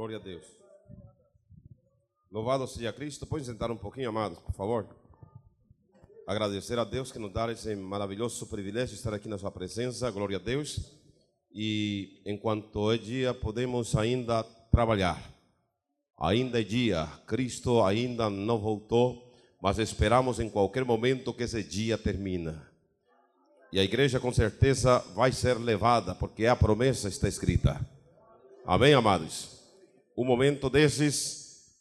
Glória a Deus. Louvado seja Cristo. Pode sentar um pouquinho, amados, por favor. Agradecer a Deus que nos dá esse maravilhoso privilégio de estar aqui na sua presença. Glória a Deus. E enquanto é dia, podemos ainda trabalhar. Ainda é dia. Cristo ainda não voltou, mas esperamos em qualquer momento que esse dia termine. E a igreja com certeza vai ser levada, porque a promessa está escrita. Amém, amados? Um momento desses,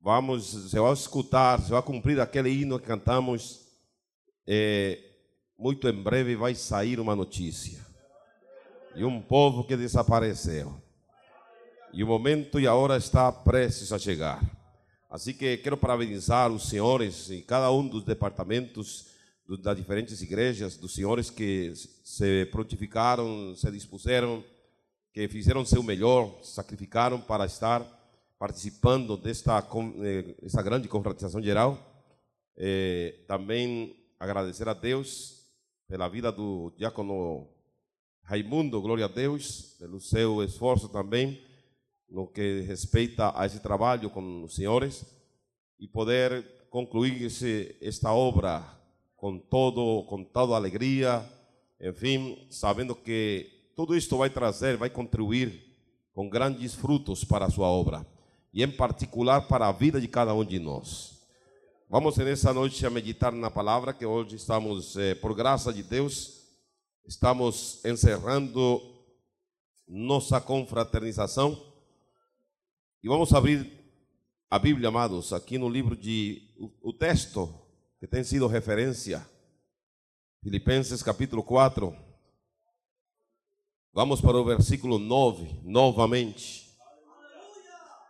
vamos, você vai escutar, você vai cumprir aquele hino que cantamos. É, muito em breve vai sair uma notícia. E um povo que desapareceu. E o momento e a hora está prestes a chegar. Assim que quero parabenizar os senhores em cada um dos departamentos das diferentes igrejas, dos senhores que se prontificaram, se dispuseram, que fizeram seu melhor, sacrificaram para estar participando desta essa grande confraternização geral. É, também agradecer a Deus pela vida do diácono Raimundo, glória a Deus, pelo seu esforço também no que respeita a esse trabalho com os senhores e poder concluir esse, esta obra com todo com toda alegria, enfim, sabendo que tudo isto vai trazer, vai contribuir com grandes frutos para a sua obra e em particular para a vida de cada um de nós. Vamos nessa noite a meditar na palavra que hoje estamos, eh, por graça de Deus, estamos encerrando nossa confraternização e vamos abrir a Bíblia, amados, aqui no livro de o, o texto que tem sido referência, Filipenses capítulo 4. Vamos para o versículo 9, novamente.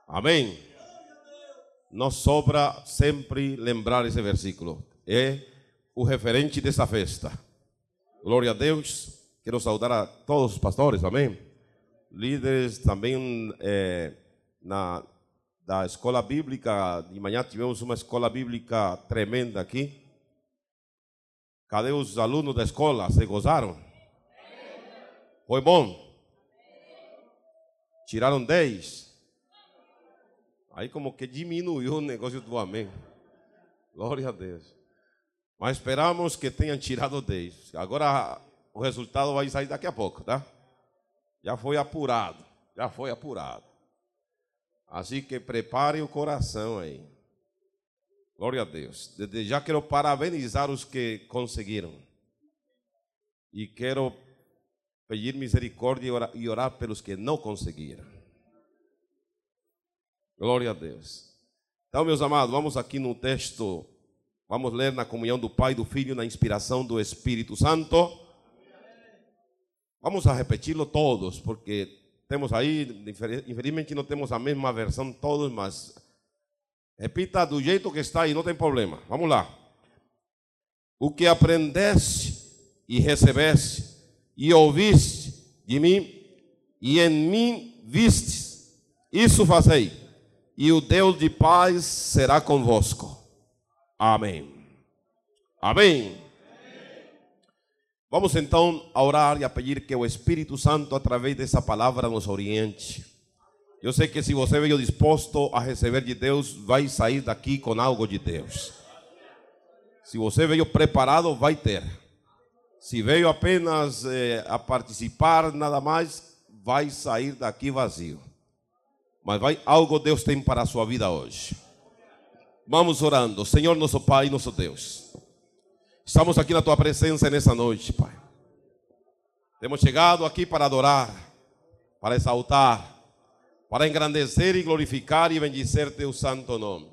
Amém. Nos sobra sempre lembrar esse versículo. É o referente dessa festa. Glória a Deus. Quero saudar a todos os pastores, amém? Líderes também é, na, da escola bíblica. De manhã tivemos uma escola bíblica tremenda aqui. Cadê os alunos da escola? Se gozaram? Foi bom? Tiraram 10. Aí como que diminuiu o negócio do amém. Glória a Deus. Mas esperamos que tenham tirado 10. Agora o resultado vai sair daqui a pouco, tá? Já foi apurado. Já foi apurado. Assim que prepare o coração aí. Glória a Deus. Desde já quero parabenizar os que conseguiram. E quero pedir misericórdia e orar, e pelos que não conseguiram. Glória a Deus. Então, meus amados, vamos aqui no texto, vamos ler na comunhão do Pai, do Filho, na inspiração do Espírito Santo. Vamos a repeti-lo todos, porque temos aí, infelizmente não temos a mesma versão todos, mas repita do jeito que está aí, não tem problema. Vamos lá. O que aprendeste e recebeste e ouviste de mim e em mim vistes, isso fazei, e o Deus de paz será convosco. Amém. Amém. Vamos então a orar e a pedir que o Espírito Santo, através dessa palavra, nos oriente. Eu sei que se você veio disposto a receber de Deus, vai sair daqui com algo de Deus. Se você veio preparado, vai ter. Se veio apenas eh, a participar, nada mais, vai sair daqui vazio. Mas vai algo Deus tem para a sua vida hoje. Vamos orando. Senhor nosso Pai, nosso Deus. Estamos aqui na tua presença nessa noite, Pai. Temos chegado aqui para adorar, para exaltar, para engrandecer e glorificar e bendizer teu santo nome.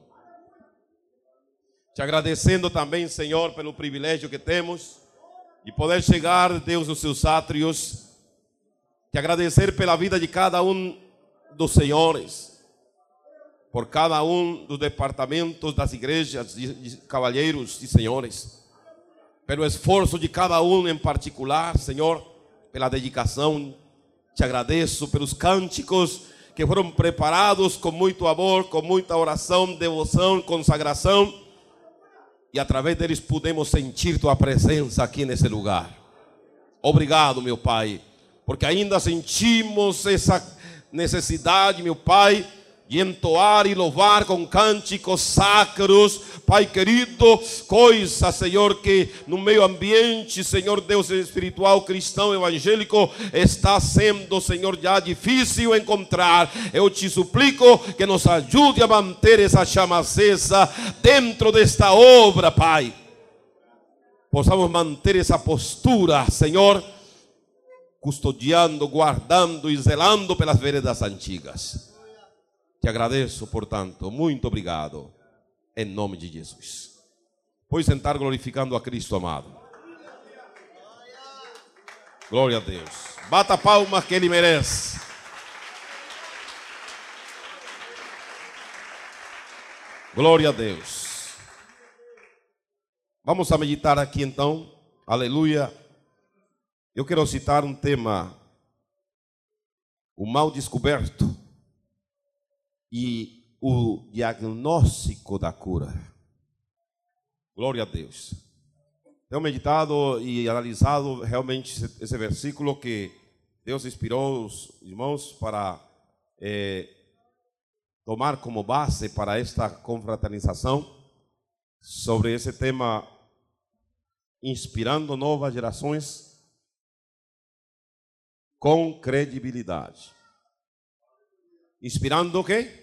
Te agradecendo também, Senhor, pelo privilégio que temos de poder chegar, Deus, nos seus átrios. Te agradecer pela vida de cada um dos senhores, por cada um dos departamentos das igrejas, de, de cavalheiros e senhores, pelo esforço de cada um em particular, Senhor, pela dedicação. Te agradeço pelos cânticos que foram preparados com muito amor, com muita oração, devoção, consagração e através deles pudemos sentir tua presença aqui nesse lugar. Obrigado, meu Pai, porque ainda sentimos essa necessidade, meu Pai, de entoar e louvar com cânticos sacros, Pai querido, coisa, Senhor, que no meio ambiente, Senhor Deus espiritual, cristão, evangélico, está sendo, Senhor, já difícil encontrar. Eu te suplico que nos ajude a manter essa chama acesa dentro desta obra, Pai. Possamos manter essa postura, Senhor, custodiando, guardando e zelando pelas veredas antigas. Te agradeço, portanto, muito obrigado, em nome de Jesus. Pois sentar glorificando a Cristo amado. Glória a Deus. Bata palmas que Ele merece. Glória a Deus. Vamos a meditar aqui então. Aleluia. Eu quero citar um tema: o mal descoberto e o diagnóstico da cura. Glória a Deus. Tenho meditado e analisado realmente esse versículo que Deus inspirou os irmãos para é, tomar como base para esta confraternização sobre esse tema, inspirando novas gerações com credibilidade. Inspirando o quê?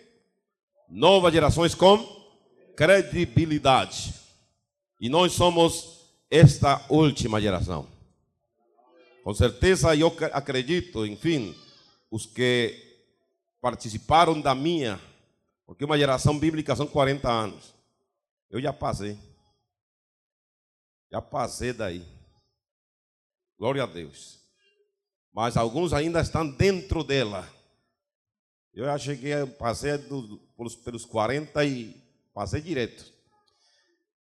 Novas gerações com credibilidade. E nós somos esta última geração. Com certeza eu acredito, enfim, os que participaram da minha, porque uma geração bíblica são 40 anos. Eu já passei. Já passei daí. Glória a Deus. Mas alguns ainda estão dentro dela. Eu já cheguei, passei do, pelos, pelos 40 e passei direto.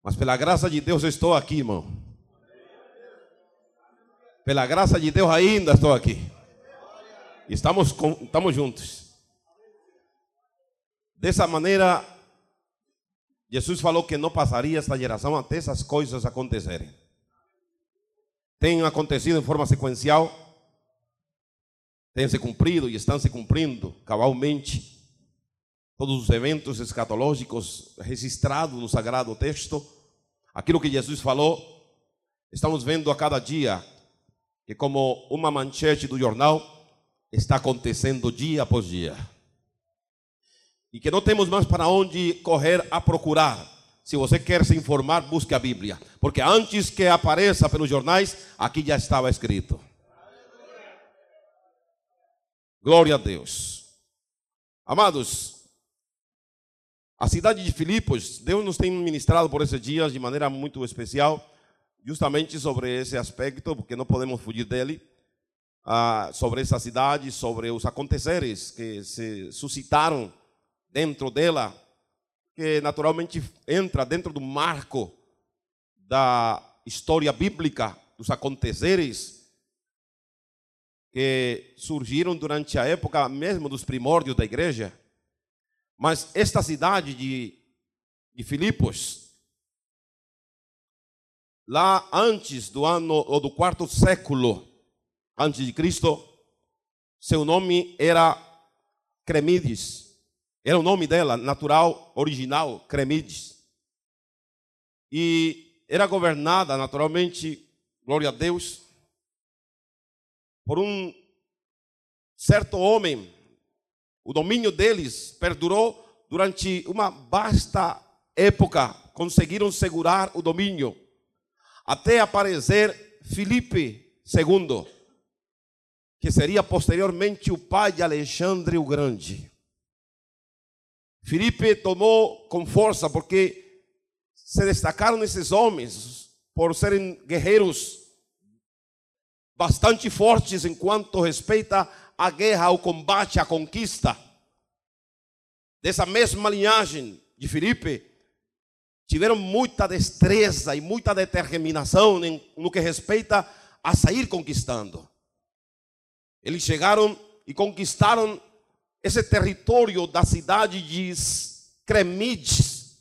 Mas pela graça de Deus eu estou aqui, irmão. Pela graça de Deus ainda estou aqui. Estamos, com, estamos juntos. Dessa maneira, Jesus falou que não passaria esta geração até essas coisas acontecerem. Tem acontecido em forma sequencial têm se cumprido e estão se cumprindo cabalmente todos os eventos escatológicos registrados no Sagrado Texto, aquilo que Jesus falou, estamos vendo a cada dia que, como uma manchete do jornal, está acontecendo dia após dia. E que não temos mais para onde correr a procurar. Se você quer se informar, busque a Bíblia. Porque antes que apareça pelos jornais, aqui já estava escrito. Glória a Deus. Amados, a cidade de Filipos, Deus nos tem ministrado por esses dias de maneira muito especial, justamente sobre esse aspecto, porque não podemos fugir dele, ah, sobre essa cidade, sobre os aconteceres que se suscitaram dentro dela, que naturalmente entra dentro do marco da história bíblica, dos aconteceres que surgiram durante a época mesmo dos primórdios da igreja. Mas esta cidade de, de Filipos, lá antes do ano ou do quarto século antes de Cristo, seu nome era Cremides. Era o nome dela, natural, original, Cremides. E era governada naturalmente, glória a Deus, por um certo homem. O domínio deles perdurou durante uma vasta época. Conseguiram segurar o domínio até aparecer Filipe II, que seria posteriormente o pai de Alexandre o Grande. Filipe tomou com força porque se destacaram esses homens por serem guerreiros bastante fortes enquanto respeita a guerra, o combate, a conquista. Dessa mesma linhagem de Filipe, tiveram muita destreza e muita determinação no que respeita a sair conquistando. Eles chegaram e conquistaram esse território da cidade de Cremides.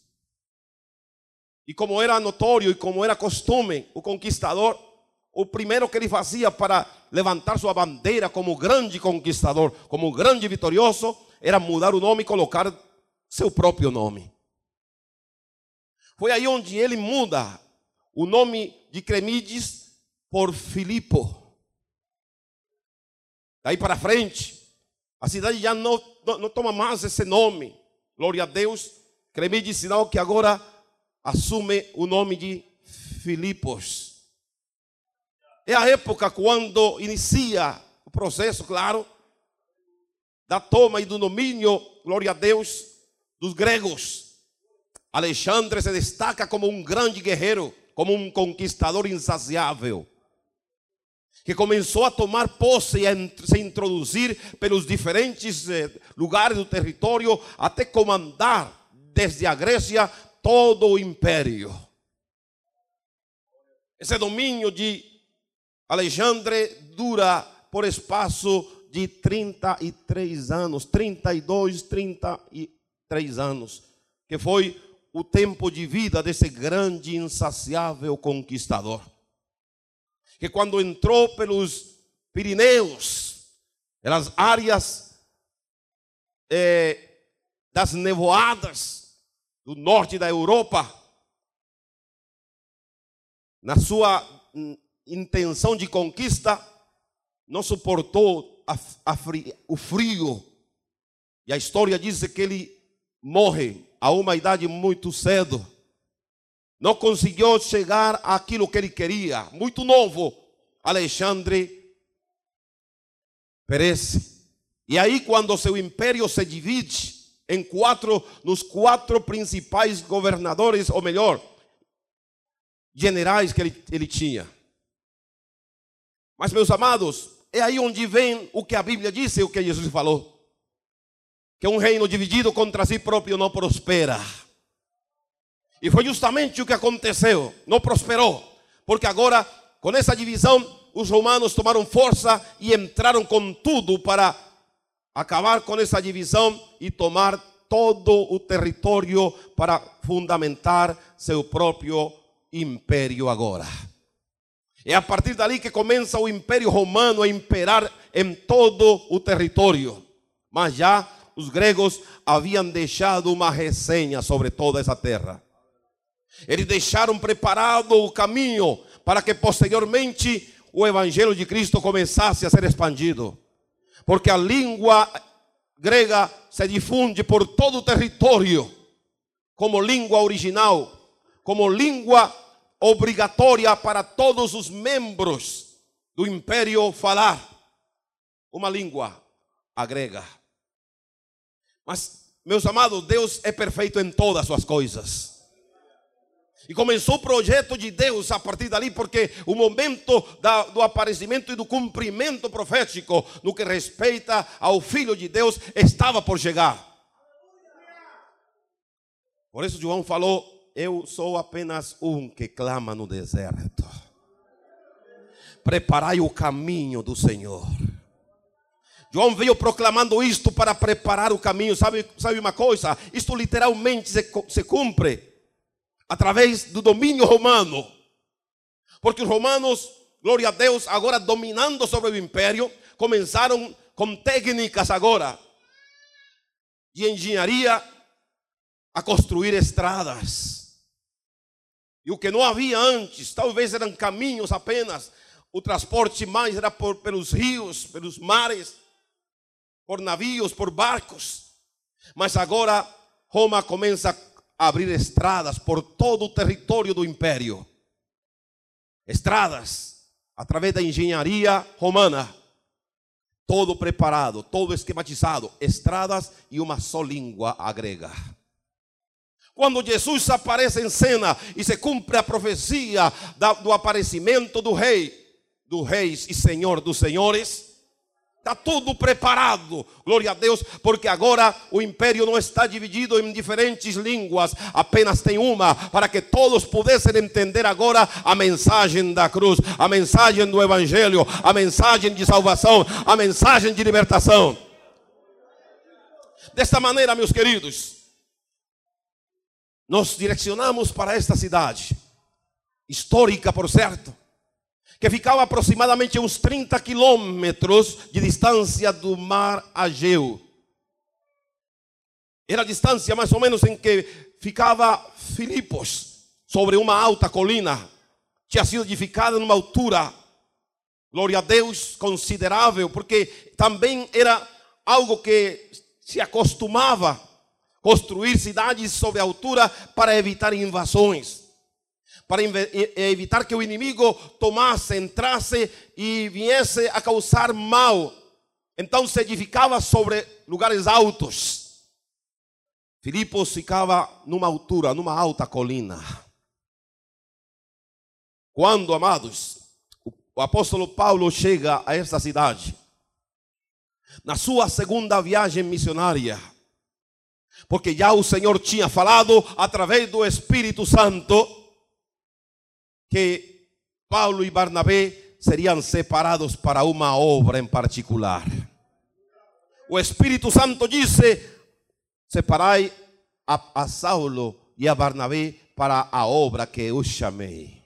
E como era notório e como era costume, o conquistador o primeiro que ele fazia para levantar sua bandeira como grande conquistador, como grande vitorioso, era mudar o nome e colocar seu próprio nome. Foi aí onde ele muda o nome de Cremides por Filipo. Daí para frente, a cidade já não, não, não toma mais esse nome. Glória a Deus. Cremides, sinal que agora assume o nome de Filipos. É a época quando inicia o processo, claro, da toma e do domínio, glória a Deus, dos gregos. Alexandre se destaca como um grande guerreiro, como um conquistador insaciável, que começou a tomar posse e a se introduzir pelos diferentes eh, lugares do território até comandar desde a Grécia todo o império. Esse domínio de Alexandre dura por espaço de 33 anos, 32, 33 anos, que foi o tempo de vida desse grande, insaciável conquistador. Que quando entrou pelos Pirineus, pelas áreas eh, das nevoadas do norte da Europa, na sua intenção de conquista, não suportou a, a frio, o frio. E a história diz que ele morre a uma idade muito cedo. Não conseguiu chegar àquilo que ele queria. Muito novo, Alexandre perece. E aí, quando seu império se divide em quatro, nos quatro principais governadores, ou melhor, generais que ele, ele tinha. Mas, meus amados, é aí onde vem o que a Bíblia disse e o que Jesus falou. Que um reino dividido contra si próprio não prospera. E foi justamente o que aconteceu. Não prosperou. Porque agora, com essa divisão, os romanos tomaram força e entraram com tudo para acabar com essa divisão e tomar todo o território para fundamentar seu próprio império agora. É a partir dali que começa o Império Romano a imperar em todo o território. Mas já os gregos haviam deixado uma resenha sobre toda essa terra. Eles deixaram preparado o caminho para que posteriormente o evangelho de Cristo começasse a ser expandido. Porque a língua grega se difunde por todo o território como língua original, como língua obrigatória para todos os membros do império falar uma língua grega. Mas, meus amados, Deus é perfeito em todas as suas coisas. E começou o projeto de Deus a partir dali, porque o momento da, do aparecimento e do cumprimento profético no que respeita ao Filho de Deus estava por chegar. Por isso, João falou: eu sou apenas um que clama no deserto. Preparai o caminho do Senhor. João veio proclamando isto para preparar o caminho. Sabe, sabe uma coisa? Isto literalmente se, se cumpre através do domínio romano. Porque os romanos, glória a Deus, agora dominando sobre o império, começaram com técnicas agora de engenharia a construir estradas. E o que não havia antes, talvez eram caminhos apenas, o transporte mais era por, pelos rios, pelos mares, por navios, por barcos. Mas agora Roma começa a abrir estradas por todo o território do império. Estradas, através da engenharia romana. Todo preparado, todo esquematizado. Estradas e uma só língua agrega. Quando Jesus aparece em cena e se cumpre a profecia do aparecimento do rei, do reis e senhor dos senhores, Está tudo preparado, glória a Deus, porque agora o império não está dividido em diferentes línguas, apenas tem uma, para que todos pudessem entender agora a mensagem da cruz, a mensagem do Evangelho, a mensagem de salvação, a mensagem de libertação. Desta maneira, meus queridos, nos direcionamos para esta cidade, histórica por certo, que ficava aproximadamente uns 30 quilômetros de distância do mar Ageu. Era a distância mais ou menos em que ficava Filipos, sobre uma alta colina. Tinha sido edificada numa altura, glória a Deus, considerável, porque também era algo que se acostumava construir cidades sobre altura para evitar invasões, para evitar que o inimigo tomasse, entrasse e viesse a causar mal. Então se edificava sobre lugares altos. Filipos ficava numa altura, numa alta colina. Quando, amados, o apóstolo Paulo chega a esta cidade, na sua segunda viagem missionária, porque já o Senhor tinha falado através do Espírito Santo que Paulo e Barnabé seriam separados para uma obra em particular. O Espírito Santo disse: separai a, a Saulo e a Barnabé para a obra que eu chamei.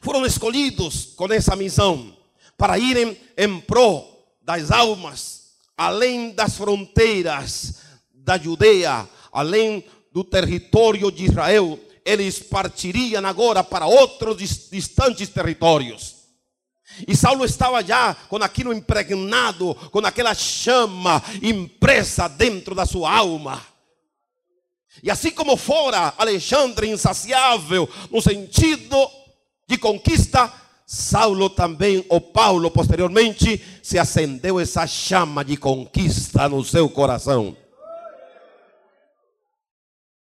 Foram escolhidos com essa missão para irem em prol das almas, além das fronteiras da Judeia, além do território de Israel. Eles partiriam agora para outros distantes territórios. E Saulo estava já com aquilo impregnado, com aquela chama impressa dentro da sua alma. E assim como fora Alexandre insaciável no sentido de conquista, Saulo também, ou Paulo posteriormente, se acendeu essa chama de conquista no seu coração.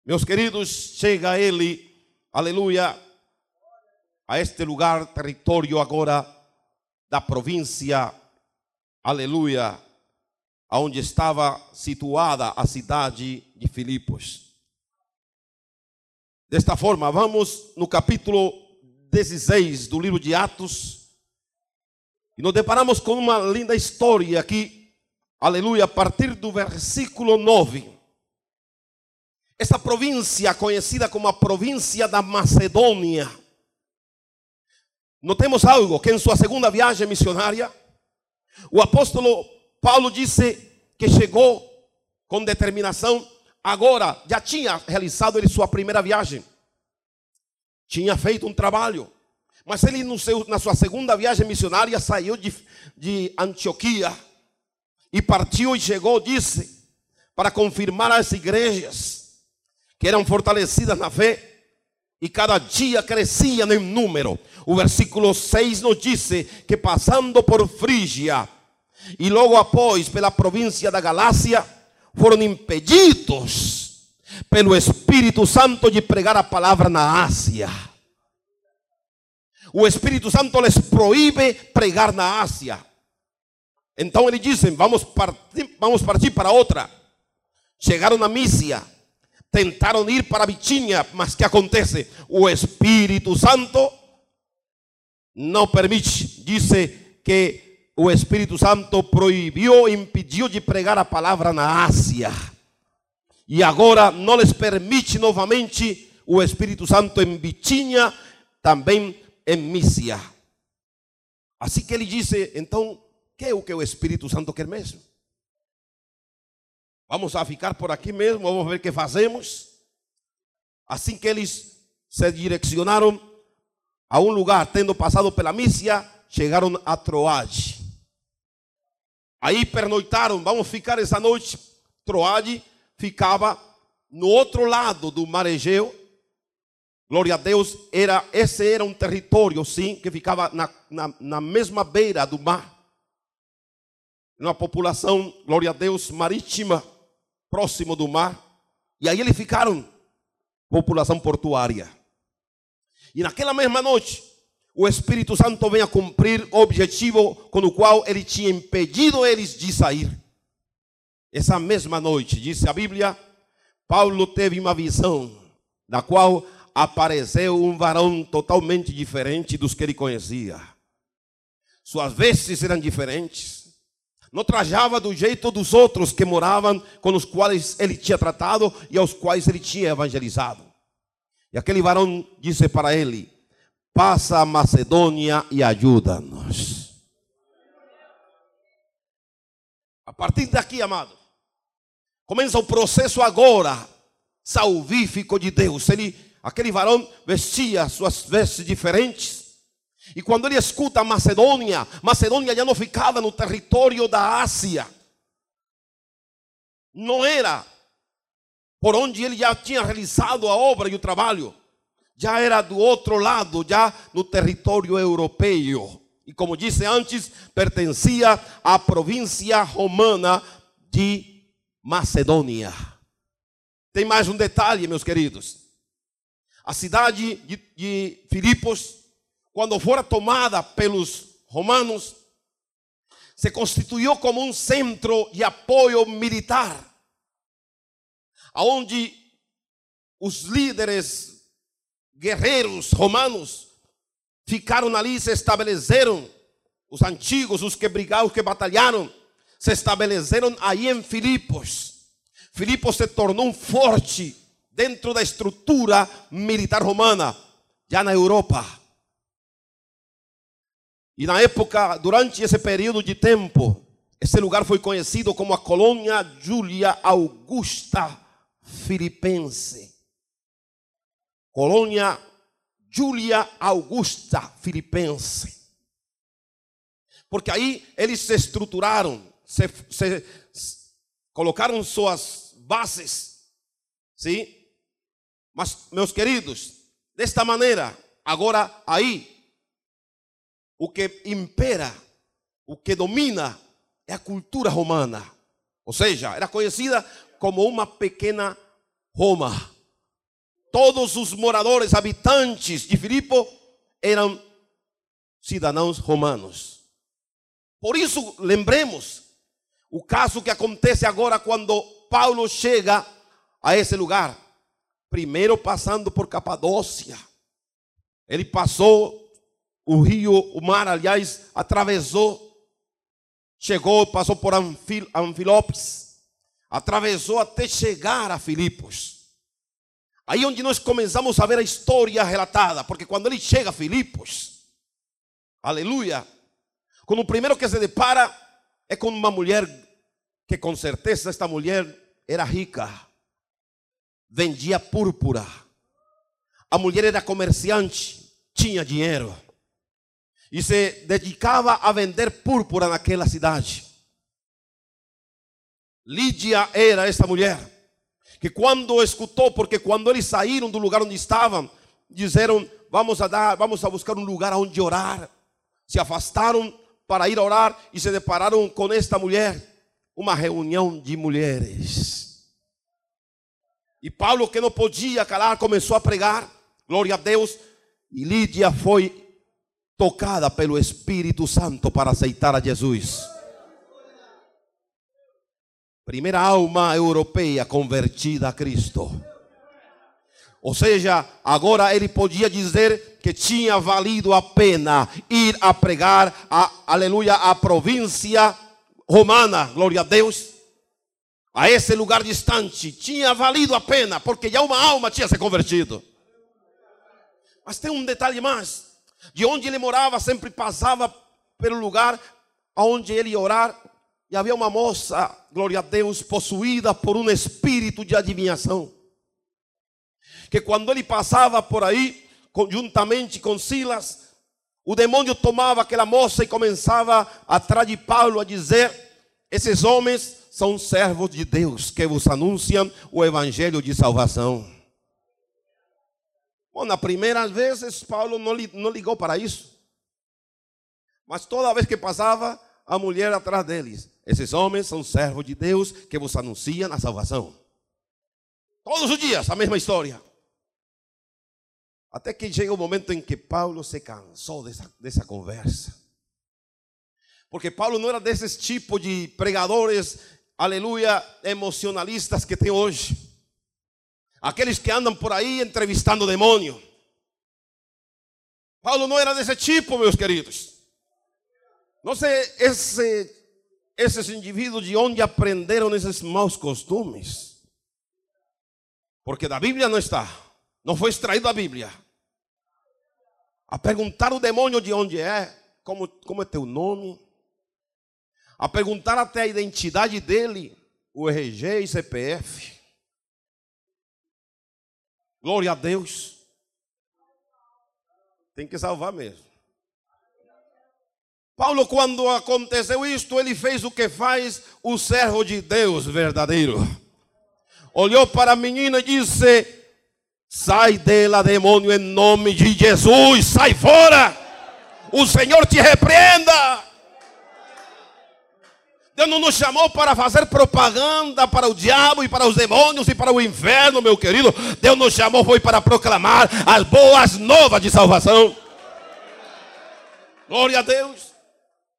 Meus queridos, chega ele, aleluia, a este lugar, território agora da província, aleluia, onde estava situada a cidade de Filipos. Desta forma, vamos no capítulo 16 do livro de Atos, e nos deparamos com uma linda história aqui, aleluia, a partir do versículo 9. Esta província, conhecida como a província da Macedônia, Notemos algo, que em sua segunda viagem missionária, o apóstolo Paulo disse que chegou com determinação, agora já tinha realizado ele sua primeira viagem, tinha feito um trabalho, mas ele seu, na sua segunda viagem missionária saiu de, de Antioquia e partiu e chegou, disse, para confirmar as igrejas que eram fortalecidas na fé e cada dia cresciam em número. O versículo 6 nos diz que passando por Frígia e logo após pela província da Galácia, foram impedidos pelo Espírito Santo de pregar a palavra na Ásia. O Espírito Santo les proíbe pregar na Ásia. Então eles dizem: vamos partir, vamos partir para outra. Chegaram na Mísia tentaram ir para Bitínia, mas que acontece? O Espírito Santo não permite. Disse que o Espírito Santo proibiu, impediu de pregar a palavra na Ásia. E agora não lhes permite novamente o Espírito Santo em Bitínia, também em Mísia. Assim que ele disse, então, que é o que o Espírito Santo quer mesmo? Vamos a ficar por aqui mesmo, vamos ver o que fazemos. Assim que eles se direcionaram a um lugar, tendo passado pela Mísia, chegaram a Troade. Aí pernoitaram, vamos ficar essa noite. Troade ficava no outro lado do mar Egeu. Glória a Deus, era, esse era um território, sim, que ficava na, na, na mesma beira do mar. Uma população, glória a Deus, marítima próximo do mar. E aí eles ficaram, população portuária. E naquela mesma noite, o Espírito Santo vem a cumprir o objetivo com o qual ele tinha impedido eles de sair. Essa mesma noite, disse a Bíblia, Paulo teve uma visão, da qual apareceu um varão totalmente diferente dos que ele conhecia. Suas vestes eram diferentes, não trajava do jeito dos outros que moravam com os quais ele tinha tratado e aos quais ele tinha evangelizado. E aquele varão disse para ele: pasa a Macedônia e ajuda-nos. A partir daqui, amado, começa o processo agora salvífico de Deus. Ele, aquele varão vestia suas vestes diferentes. E quando ele escuta Macedônia, Macedônia já não ficava no território da Ásia. Não era por onde ele já tinha realizado a obra e o trabalho. Já era do outro lado, já no território europeu. E como disse antes, pertencia à província romana de Macedônia. Tem mais um detalhe, meus queridos. A cidade de, de Filipos, quando fora tomada pelos romanos, se constituiu como um centro de apoio militar, onde os líderes guerreiros romanos ficaram ali se estabeleceram, os antigos, os que brigaram, os que batalharam, se estabeleceram aí em Filipos. Filipos se tornou forte dentro da estrutura militar romana, já na Europa. E na época, durante esse período de tempo, esse lugar foi conhecido como a colônia Júlia Augusta Filipense. Colônia Júlia Augusta Filipense. Porque aí eles se estruturaram, se, se, colocaram suas bases. Sim? Mas, meus queridos, desta maneira, agora aí, o que impera, o que domina é a cultura romana. Ou seja, era conhecida como uma pequena Roma. Todos os moradores, habitantes de Filipe eram cidadãos romanos. Por isso, lembremos o caso que acontece agora quando Paulo chega a esse lugar, primeiro passando por Capadócia. Ele passou o rio, o mar, aliás, atravessou, chegou, passou por Anfil, Anfilopes, atravessou até chegar a Filipos. Aí onde nós começamos a ver a história relatada, porque quando ele chega a Filipos, aleluia, quando o primeiro que se depara é com uma mulher que com certeza esta mulher era rica, vendia púrpura. A mulher era comerciante, tinha dinheiro e se dedicava a vender púrpura naquela cidade. Lídia era essa mulher que quando escutou, porque quando eles saíram do lugar onde estavam, disseram: "Vamos a dar, vamos a buscar um lugar onde orar". Se afastaram para ir orar e se depararam com esta mulher uma reunião de mulheres. E Paulo, que não podia calar, começou a pregar, glória a Deus, e Lídia foi tocada pelo Espírito Santo para aceitar a Jesus. Primeira alma europeia convertida a Cristo. Ou seja, agora ele podia dizer que tinha valido a pena ir a pregar, a, aleluia, a província romana, glória a Deus, a esse lugar distante, tinha valido a pena, porque já uma alma tinha se convertido. Mas tem um detalhe mais: de onde ele morava, sempre passava pelo lugar onde ele ia orar, e havia uma moça, glória a Deus, possuída por um espírito de adivinhação. Que quando ele passava por aí, conjuntamente com Silas, o demônio tomava aquela moça e começava atrás de Paulo a dizer: Esses homens são servos de Deus que vos anunciam o evangelho de salvação. Bom, na primeira vez, Paulo não, ligou para isso. Mas toda vez que passava, a mulher atrás deles. Esses homens são servos de Deus que vos anunciam a salvação. Todos os dias, a mesma história. Até que chega o momento em que Paulo se cansou dessa, dessa conversa. Porque Paulo não era desses tipos de pregadores, aleluia, emocionalistas que tem hoje. Aqueles que andam por aí entrevistando demônio. Paulo não era desse tipo, meus queridos. Não sei esse, esses indivíduos de onde aprenderam esses maus costumes. Porque da Bíblia não está. Não foi extraído da Bíblia. a perguntar o demônio de onde é, como, como é teu nome, a perguntar até a identidade dele, o RG e CPF. Glória a Deus. Tem que salvar mesmo. Paulo, quando aconteceu isto, ele fez o que faz o servo de Deus verdadeiro. Olhou para a menina e disse: Sai dela, demônio, em nome de Jesus, sai fora. O Senhor te repreenda. Deus não nos chamou para fazer propaganda para o diabo e para os demônios e para o inferno, meu querido. Deus nos chamou foi para proclamar as boas novas de salvação. Glória a Deus.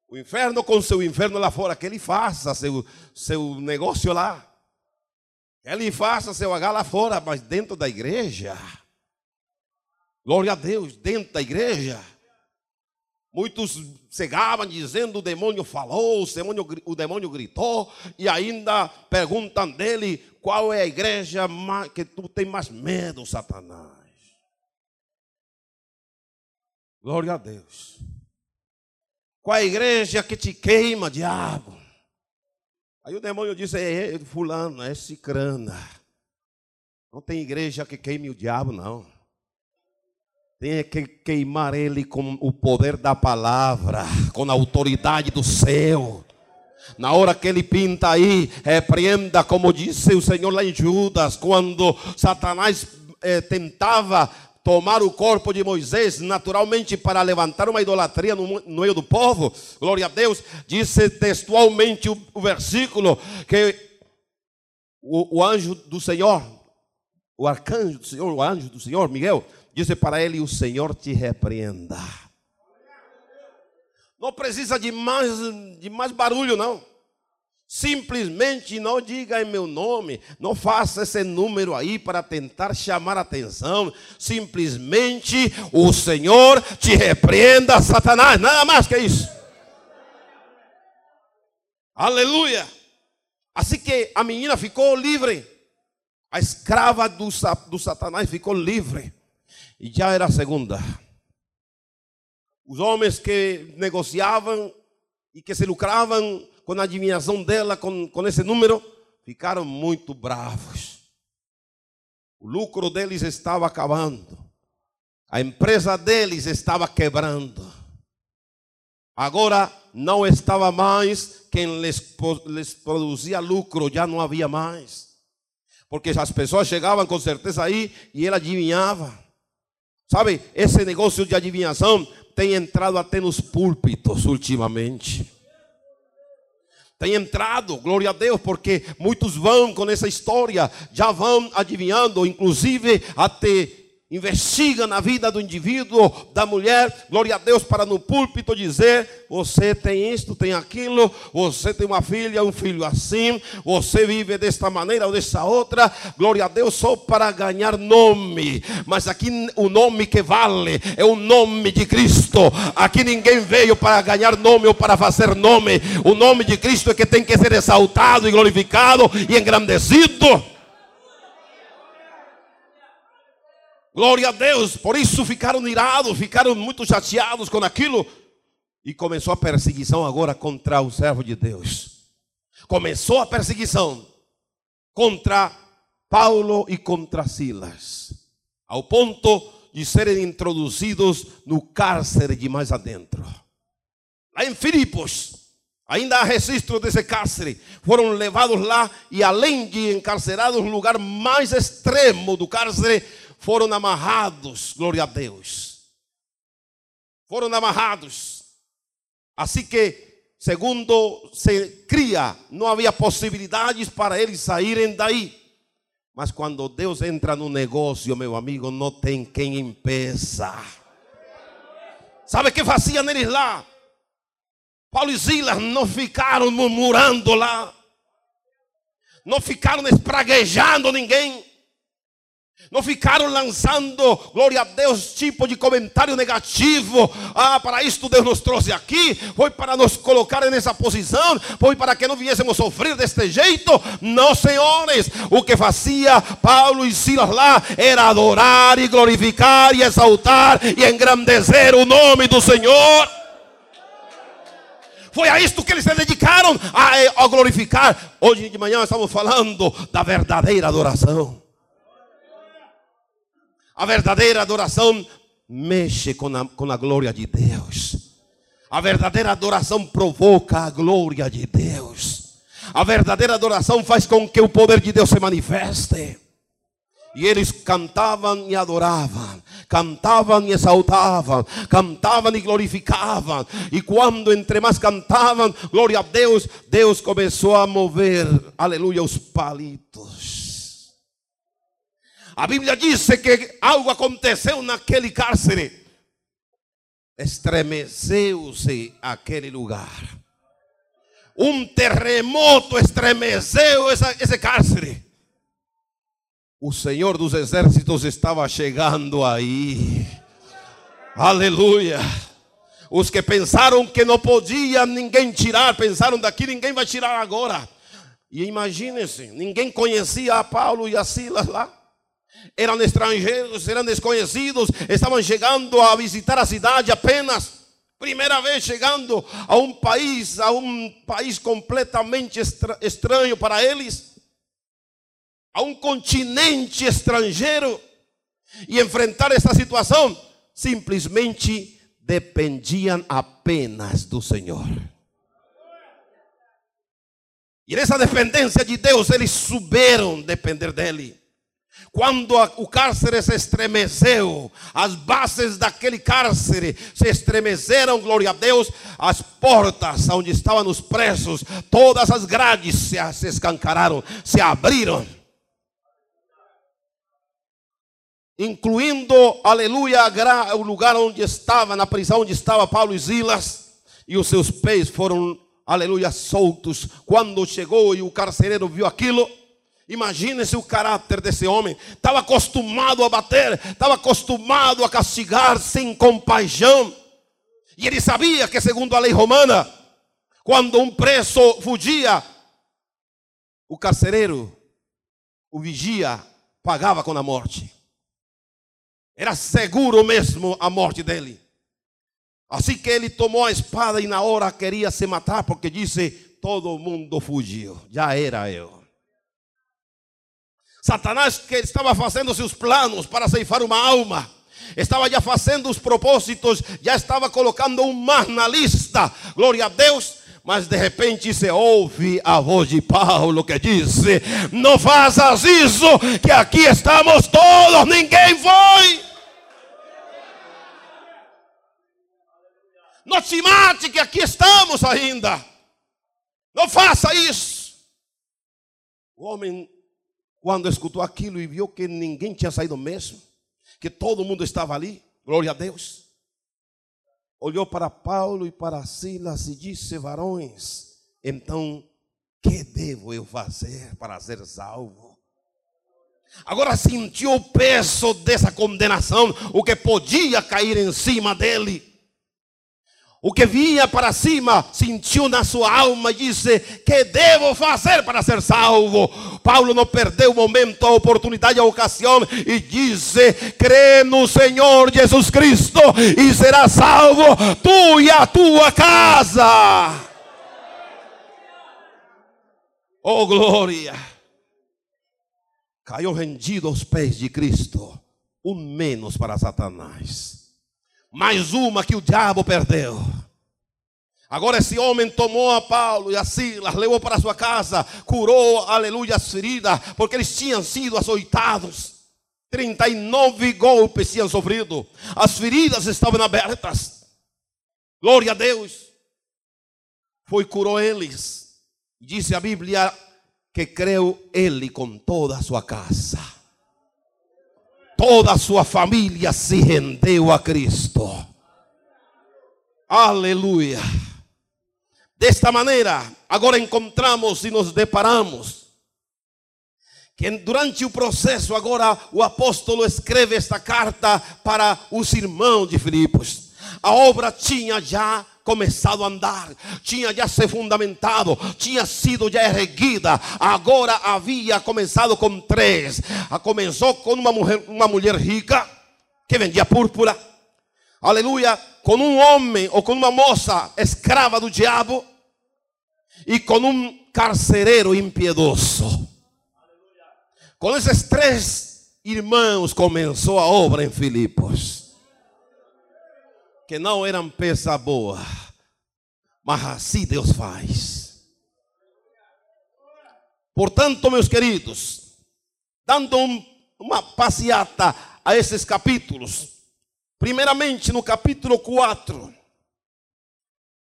O inferno com seu inferno lá fora, que ele faça seu, seu negócio lá. Que ele faça seu H lá fora, mas dentro da igreja. Glória a Deus, dentro da igreja. Muitos cegavam dizendo: o demônio falou, o demônio, o demônio gritou, e ainda perguntam dele: qual é a igreja que tu tem mais medo, Satanás? Glória a Deus. Qual é a igreja que te queima, diabo? Aí o demônio disse: é, é Fulano, é Cicrana. Não tem igreja que queime o diabo, não. Tem que queimar ele com o poder da palavra, com a autoridade do céu. Na hora que ele pinta aí, repreenda, como disse o Senhor lá em Judas, quando Satanás eh, tentava tomar o corpo de Moisés naturalmente para levantar uma idolatria no, no meio do povo. Glória a Deus. Disse textualmente o, o versículo que o, o anjo do Senhor, o arcanjo do Senhor, o anjo do Senhor, Miguel, Disse para ele: O Senhor te repreenda. Não precisa de mais, de mais barulho, não. Simplesmente não diga em meu nome, não faça esse número aí para tentar chamar atenção. Simplesmente o Senhor te repreenda, Satanás. Nada mais que isso. Aleluia. Assim que a menina ficou livre. A escrava do, do Satanás ficou livre. E já era a segunda. Os homens que negociavam e que se lucravam com a adivinhação dela, com, com esse número, ficaram muito bravos. O lucro deles estava acabando. A empresa deles estava quebrando. Agora não estava mais quem lhes produzia lucro, já não havia mais. Porque as pessoas chegavam com certeza aí e ele adivinhava. Sabe, esse negócio de adivinhação tem entrado até nos púlpitos ultimamente. Tem entrado, glória a Deus, porque muitos vão com essa história, já vão adivinhando, inclusive até investiga na vida do indivíduo, da mulher, glória a Deus, para no púlpito dizer: você tem isto, tem aquilo, você tem uma filha, um filho assim, você vive desta maneira ou dessa outra, glória a Deus, só para ganhar nome. Mas aqui o nome que vale é o nome de Cristo. Aqui ninguém veio para ganhar nome ou para fazer nome. O nome de Cristo é que tem que ser exaltado e glorificado e engrandecido. Glória a Deus. Por isso ficaram irados, ficaram muito chateados com aquilo. E começou a perseguição agora contra o servo de Deus. Começou a perseguição contra Paulo e contra Silas, ao ponto de serem introduzidos no cárcere de mais adentro. Lá em Filipos, ainda há registro desse cárcere. Foram levados lá e, além de encarcerados, no lugar mais extremo do cárcere, foram amarrados, glória a Deus. Foram amarrados. Assim que, segundo se cria, não havia possibilidades para eles saírem daí. Mas quando Deus entra no negócio, meu amigo, não tem quem impeça. Sabe o que faziam eles lá? Paulo e Silas não ficaram murmurando lá. Não ficaram espraguejando ninguém Não ficaram lançando, glória a Deus, tipo de comentário negativo. Ah, para isto Deus nos trouxe aqui. Foi para nos colocar nessa posição. Foi para que não viéssemos sofrer deste jeito. Não, senhores. O que fazia Paulo e Silas lá era adorar e glorificar e exaltar e engrandecer o nome do Senhor. Foi a isto que eles se dedicaram a, a glorificar. Hoje de manhã estamos falando da verdadeira adoração. A verdadeira adoração mexe com a, com a glória de Deus. A verdadeira adoração provoca a glória de Deus. A verdadeira adoração faz com que o poder de Deus se manifeste. E eles cantavam e adoravam, cantavam e exaltavam, cantavam e glorificavam. E quando entre mais cantavam, glória a Deus, Deus começou a mover, aleluia, os palitos. A Bíblia diz que algo aconteceu naquele cárcere. Estremeceu-se aquele lugar. Um terremoto estremeceu essa, esse cárcere. O Senhor dos Exércitos estava chegando aí. Aleluia. Os que pensaram que não podia ninguém tirar, pensaram daqui ninguém vai tirar agora. E imagine-se, ninguém conhecia a Paulo e a Silas lá eram estrangeiros, eram desconhecidos, estavam chegando a visitar a cidade apenas. Primeira vez chegando a um país, a um país completamente estra estranho para eles, a um continente estrangeiro, e enfrentar essa situação simplesmente dependiam apenas do Senhor. E nessa dependência de Deus, eles souberam depender dele. Quando o cárcere se estremeceu, as bases daquele cárcere se estremeceram, glória a Deus, as portas onde estavam os presos, todas as grades se, escancararam, se abriram. Incluindo, aleluia, o lugar onde estava, na prisão onde estava Paulo e Silas, e os seus pés foram, aleluia, soltos. Quando chegou e o carcereiro viu aquilo, Imagine-se o caráter desse homem. Estava acostumado a bater, estava acostumado a castigar sem compaixão. E ele sabia que, segundo a lei romana, quando um preso fugia, o carcereiro, o vigia, pagava com a morte. Era seguro mesmo a morte dele. Assim que ele tomou a espada e na hora queria se matar, porque disse: Todo mundo fugiu, já era eu. Satanás que estava fazendo seus planos para ceifar uma alma, estava já fazendo os propósitos, já estava colocando um mar na lista, glória a Deus. Mas de repente se ouve a voz de Paulo que disse: Não faças isso, que aqui estamos todos, ninguém foi. Não te mate, que aqui estamos ainda. Não faça isso. O homem quando escutou aquilo e viu que ninguém tinha saído mesmo, que todo mundo estava ali, glória a Deus, olhou para Paulo e para Silas e disse: Varões, então, que devo eu fazer para ser salvo? Agora sentiu o peso dessa condenação, o que podia cair em cima dele. O que vinha para cima sentiu na sua alma e disse: Que devo fazer para ser salvo? Paulo não perdeu o momento, a oportunidade, a ocasião e disse: Crê no Senhor Jesus Cristo e será salvo tu e a tua casa. Oh glória! Caiu rendido aos pés de Cristo, um menos para Satanás mais uma que o diabo perdeu. Agora esse homem tomou a Paulo e a Silas, levou para sua casa, curou, aleluia, as feridas, porque eles tinham sido açoitados. 39 golpes tinham sofrido, as feridas estavam abertas. Glória a Deus. Foi curou eles. Disse a Bíblia que creu ele com toda a sua casa toda a sua família se rendeu a Cristo. Aleluia. Desta maneira, agora encontramos e nos deparamos que durante o processo agora o apóstolo escreve esta carta para os irmãos de Filipos. A obra tinha já começado a andar, tinha já se fundamentado, tinha sido já erguida. Agora havia começado com três. Começou com uma mulher, uma mulher rica que vendia púrpura. Aleluia, com um homem ou com uma moça escrava do diabo e com um carcereiro impiedoso. Com esses três irmãos começou a obra em Filipos. Que não eram peça boa, mas assim Deus faz. Portanto, meus queridos, dando um, uma passeata a esses capítulos, primeiramente no capítulo 4.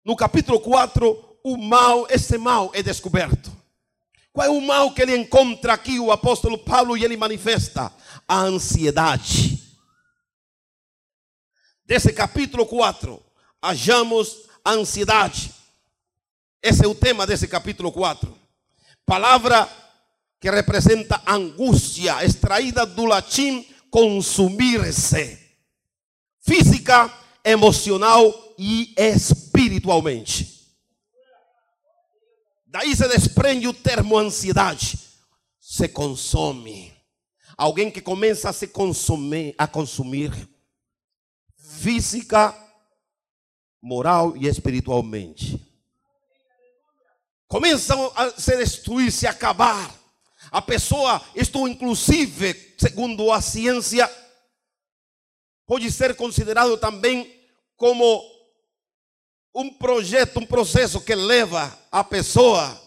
No capítulo 4, o mal, esse mal é descoberto. Qual é o mal que ele encontra aqui, o apóstolo Paulo, e ele manifesta? A ansiedade. Desse capítulo 4, hajamos a ansiedade. Esse é o tema desse capítulo 4. Palavra que representa angústia, extraída do latim consumir-se. Física, emocional e espiritualmente. Daí se desprende o termo ansiedade. Se consome. Alguém que começa a se consumir, a consumir física, moral e espiritualmente. Começam a se destruir, se acabar. A pessoa, isto inclusive, segundo a ciência, pode ser considerado também como um projeto, um processo que leva a pessoa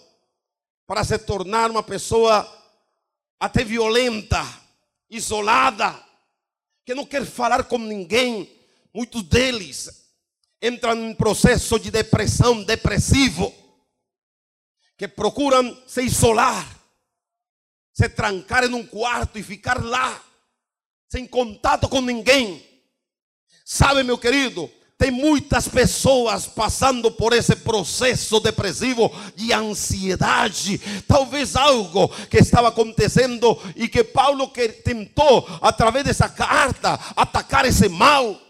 para se tornar uma pessoa até violenta, isolada, que não quer falar com ninguém. Muitos deles entram em processo de depressão, depressivo, que procuram se isolar, se trancar em um quarto e ficar lá, sem contato com ninguém. Sabe, meu querido, tem muitas pessoas passando por esse processo depressivo de ansiedade. Talvez algo que estava acontecendo e que Paulo tentou, através dessa carta, atacar esse mal.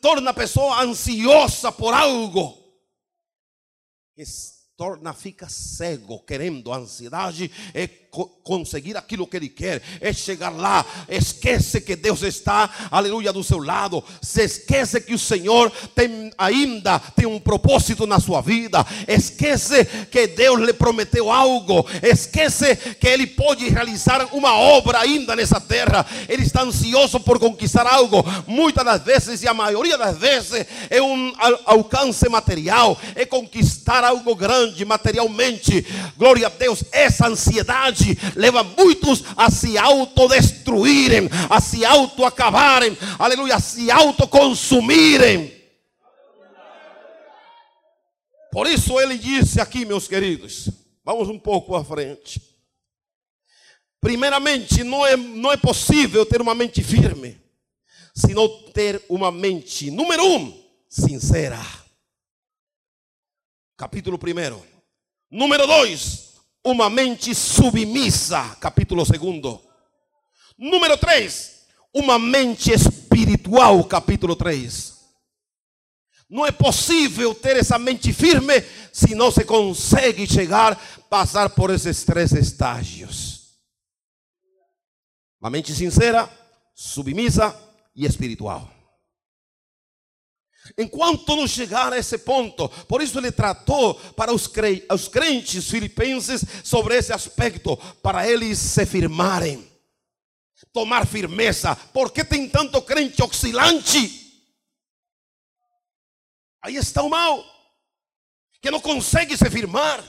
Torna a pessoa ansiosa por algo. Que torna, fica cego, querendo ansiedade, é conseguir aquilo que ele quer, é chegar lá, esquece que Deus está, aleluia, do seu lado, se esquece que o Senhor tem ainda tem um propósito na sua vida, esquece que Deus lhe prometeu algo, esquece que ele pode realizar uma obra ainda nessa terra, ele está ansioso por conquistar algo, muitas das vezes e a maioria das vezes é um alcance material, é conquistar algo grande materialmente, glória a Deus, essa ansiedade leva muitos a se autodestruírem, a se autoacabarem, aleluia, a se autoconsumirem. Por isso ele disse aqui, meus queridos, vamos um pouco à frente. Primeiramente, não é, não é possível ter uma mente firme, senão ter uma mente, número um, sincera. Capítulo primeiro. Número dois, uma mente submissa, capítulo 2. Número 3, uma mente espiritual, capítulo 3. Não é possível ter essa mente firme se não se consegue chegar, passar por esses três estágios. Uma mente sincera, submissa e espiritual. Enquanto não chegar a esse ponto, por isso ele tratou para os crentes filipenses sobre esse aspecto, para eles se firmarem, tomar firmeza. Por que tem tanto crente oscilante? Aí está o mal, que não consegue se firmar,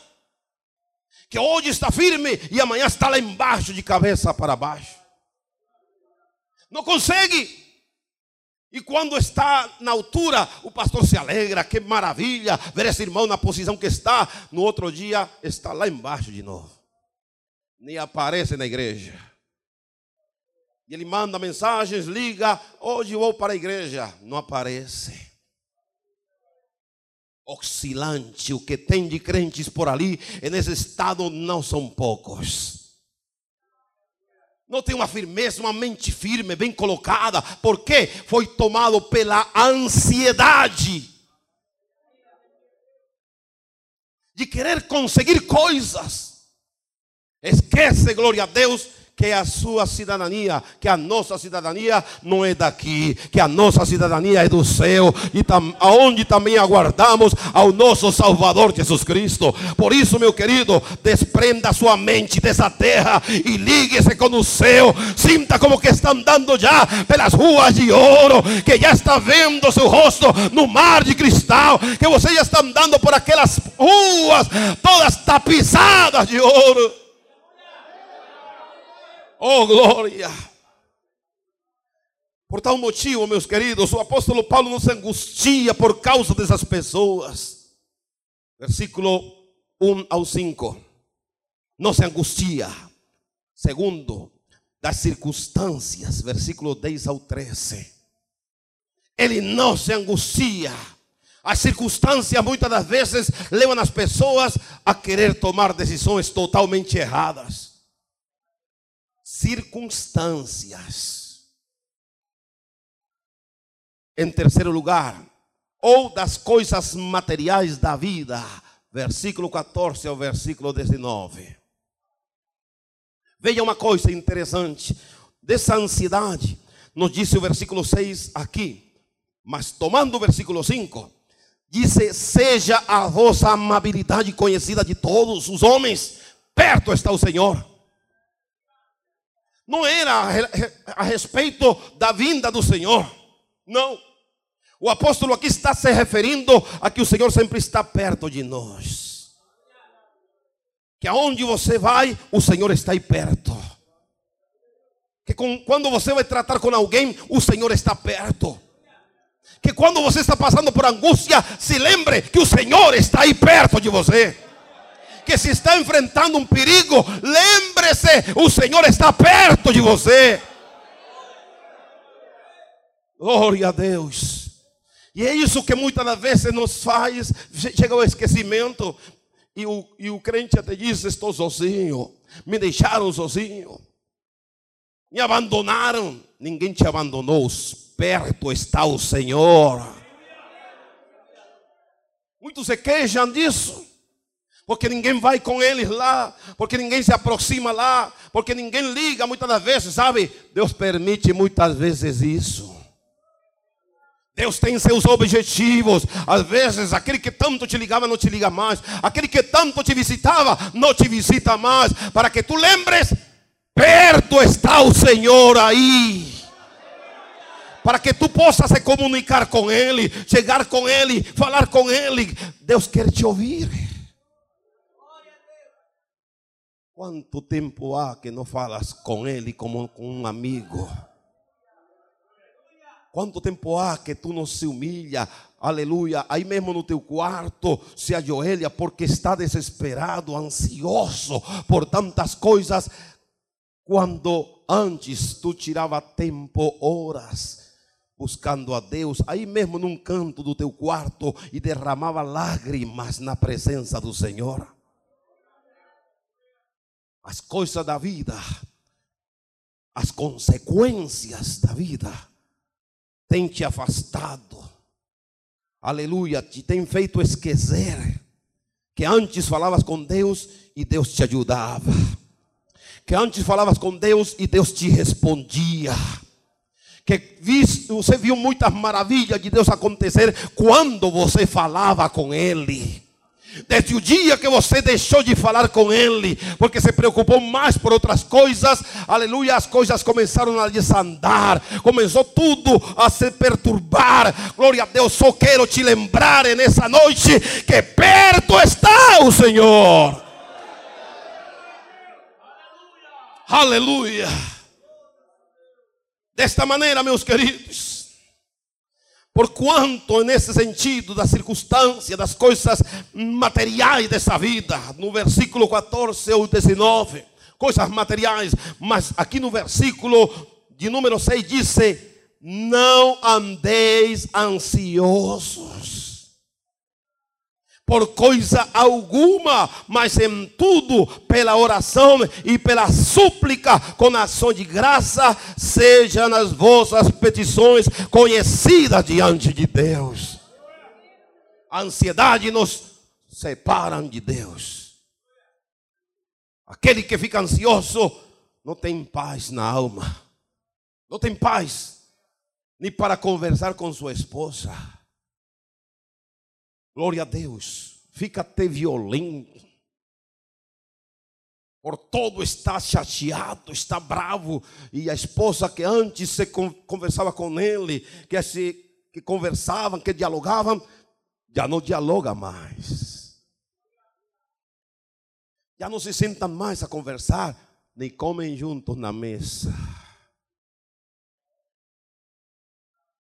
que hoje está firme e amanhã está lá embaixo, de cabeça para baixo. Não consegue. E quando está na altura, o pastor se alegra, que maravilha ver esse irmão na posição que está. No outro dia, está lá embaixo de novo. Nem aparece na igreja. E ele manda mensagens, liga, hoje vou para a igreja. Não aparece. oscilante. O que tem de crentes por ali, nesse estado, não são poucos. Não tem uma firmeza, uma mente firme, bem colocada, porque foi tomado pela ansiedade. De querer conseguir coisas. Esquece, glória a Deus, que a sua cidadania, que a nossa cidadania não é daqui, que a nossa cidadania é do céu e tam, aonde também aguardamos ao nosso Salvador Jesus Cristo. Por isso, meu querido, desprenda sua mente dessa terra e ligue-se com o céu. Sinta como que está andando já pelas ruas de ouro, que já está vendo seu rosto no mar de cristal, que você já está andando por aquelas ruas todas tapizadas de ouro. Oh, glória! Por tal motivo, meus queridos, o apóstolo Paulo não se angustia por causa dessas pessoas. Versículo 1 ao 5. Não se angustia. Segundo, das circunstâncias. Versículo 10 ao 13. Ele não se angustia. As circunstâncias muitas das vezes levam as pessoas a querer tomar decisões totalmente erradas circunstâncias. Em terceiro lugar, ou das coisas materiais da vida, versículo 14 ao versículo 19. Veja uma coisa interessante, dessa ansiedade, nos disse o versículo 6 aqui, mas tomando o versículo 5, disse: Seja a vossa amabilidade conhecida de todos os homens, perto está o Senhor. Não era a respeito da vinda do Senhor. Não. O apóstolo aqui está se referindo a que o Senhor sempre está perto de nós. Que aonde você vai, o Senhor está aí perto. Que com, quando você vai tratar com alguém, o Senhor está perto. Que quando você está passando por angústia, se lembre que o Senhor está aí perto de você que se está enfrentando um perigo, lembre-se, o Senhor está perto de você. Glória a Deus. E é isso que muitas das vezes nos faz, chega o esquecimento, e o, e o crente até diz: Estou sozinho, me deixaram sozinho, me abandonaram. Ninguém te abandonou, perto está o Senhor. Muitos se queixam disso porque ninguém vai com eles lá, porque ninguém se aproxima lá, porque ninguém liga muitas das vezes, sabe? Deus permite muitas vezes isso. Deus tem seus objetivos. Às vezes, aquele que tanto te ligava não te liga mais, aquele que tanto te visitava não te visita mais, para que tu lembres: perto está o Senhor aí para que tu possas se comunicar com Ele, chegar com Ele, falar com Ele. Deus quer te ouvir. Quanto tempo há que não falas com ele como com um amigo? Quanto tempo há que tu não se humilha, aleluia, aí mesmo no teu quarto, se ajoelha porque está desesperado, ansioso por tantas coisas, quando antes tu tirava tempo, horas, buscando a Deus, aí mesmo num canto do teu quarto e derramava lágrimas na presença do Senhor as coisas da vida, as consequências da vida, tem te afastado, aleluia, te tem feito esquecer que antes falavas com Deus e Deus te ajudava, que antes falavas com Deus e Deus te respondia. Que você viu muitas maravilhas de Deus acontecer quando você falava com Ele. Desde o dia que você deixou de falar com Ele, porque se preocupou mais por outras coisas, aleluia, as coisas começaram a desandar, começou tudo a se perturbar. Glória a Deus, só quero te lembrar nessa noite que perto está o Senhor. Aleluia. Desta maneira, meus queridos, por quanto, nesse sentido, da circunstância, das coisas materiais dessa vida, no versículo 14 ou 19, coisas materiais, mas aqui no versículo de número 6 diz: Não andeis ansiosos. Por coisa alguma, mas em tudo, pela oração e pela súplica, com ação de graça, sejam as vossas petições conhecidas diante de Deus. A ansiedade nos separa de Deus. Aquele que fica ansioso não tem paz na alma, não tem paz nem para conversar com sua esposa Glória a Deus. Fica até violento. Por todo está chateado, está bravo. E a esposa que antes se conversava com ele, que, se, que conversavam, que dialogavam, já não dialoga mais. Já não se sentam mais a conversar, nem comem juntos na mesa.